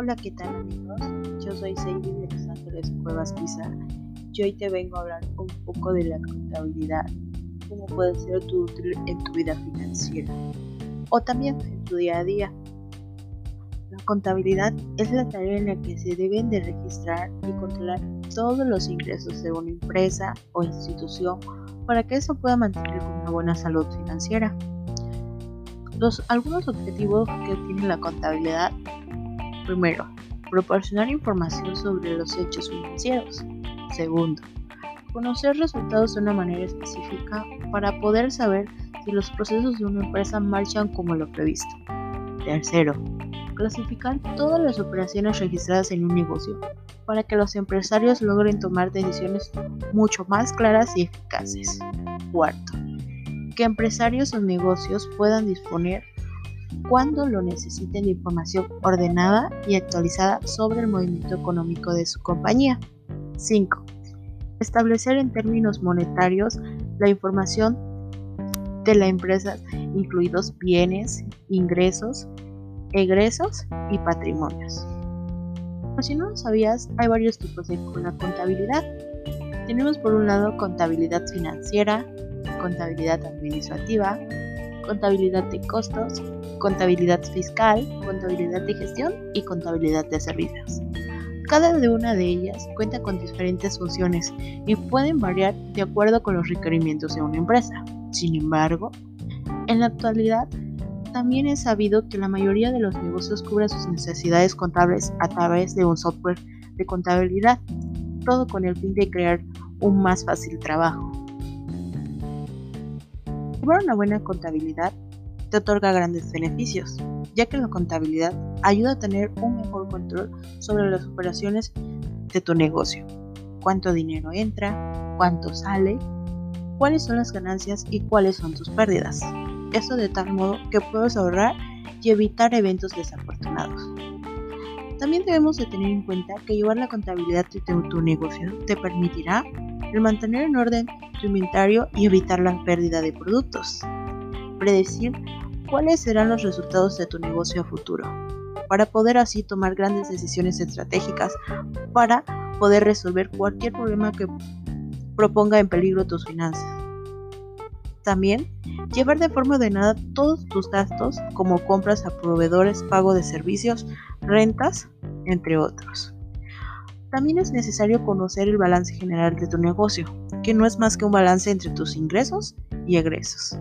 Hola, ¿qué tal amigos? Yo soy Sadie de Los Ángeles Cuevas Pizarra y hoy te vengo a hablar un poco de la contabilidad, cómo puede ser útil en tu vida financiera o también en tu día a día. La contabilidad es la tarea en la que se deben de registrar y controlar todos los ingresos de una empresa o institución para que eso pueda mantener una buena salud financiera. Los, algunos objetivos que tiene la contabilidad. Primero, proporcionar información sobre los hechos financieros. Segundo, conocer resultados de una manera específica para poder saber si los procesos de una empresa marchan como lo previsto. Tercero, clasificar todas las operaciones registradas en un negocio para que los empresarios logren tomar decisiones mucho más claras y eficaces. Cuarto, que empresarios o negocios puedan disponer cuando lo necesiten de información ordenada y actualizada sobre el movimiento económico de su compañía. 5. Establecer en términos monetarios la información de la empresa, incluidos bienes, ingresos, egresos y patrimonios. Por si no lo sabías, hay varios tipos de contabilidad. Tenemos por un lado contabilidad financiera, contabilidad administrativa, contabilidad de costos, contabilidad fiscal, contabilidad de gestión y contabilidad de servicios. Cada una de ellas cuenta con diferentes funciones y pueden variar de acuerdo con los requerimientos de una empresa. Sin embargo, en la actualidad también es sabido que la mayoría de los negocios cubren sus necesidades contables a través de un software de contabilidad, todo con el fin de crear un más fácil trabajo. Llevar una buena contabilidad te otorga grandes beneficios, ya que la contabilidad ayuda a tener un mejor control sobre las operaciones de tu negocio. Cuánto dinero entra, cuánto sale, cuáles son las ganancias y cuáles son tus pérdidas. Esto de tal modo que puedes ahorrar y evitar eventos desafortunados. También debemos de tener en cuenta que llevar la contabilidad de tu negocio te permitirá el mantener en orden tu inventario y evitar la pérdida de productos. Predecir cuáles serán los resultados de tu negocio a futuro, para poder así tomar grandes decisiones estratégicas para poder resolver cualquier problema que proponga en peligro tus finanzas. También, llevar de forma ordenada todos tus gastos como compras a proveedores, pago de servicios, rentas, entre otros. También es necesario conocer el balance general de tu negocio, que no es más que un balance entre tus ingresos y egresos.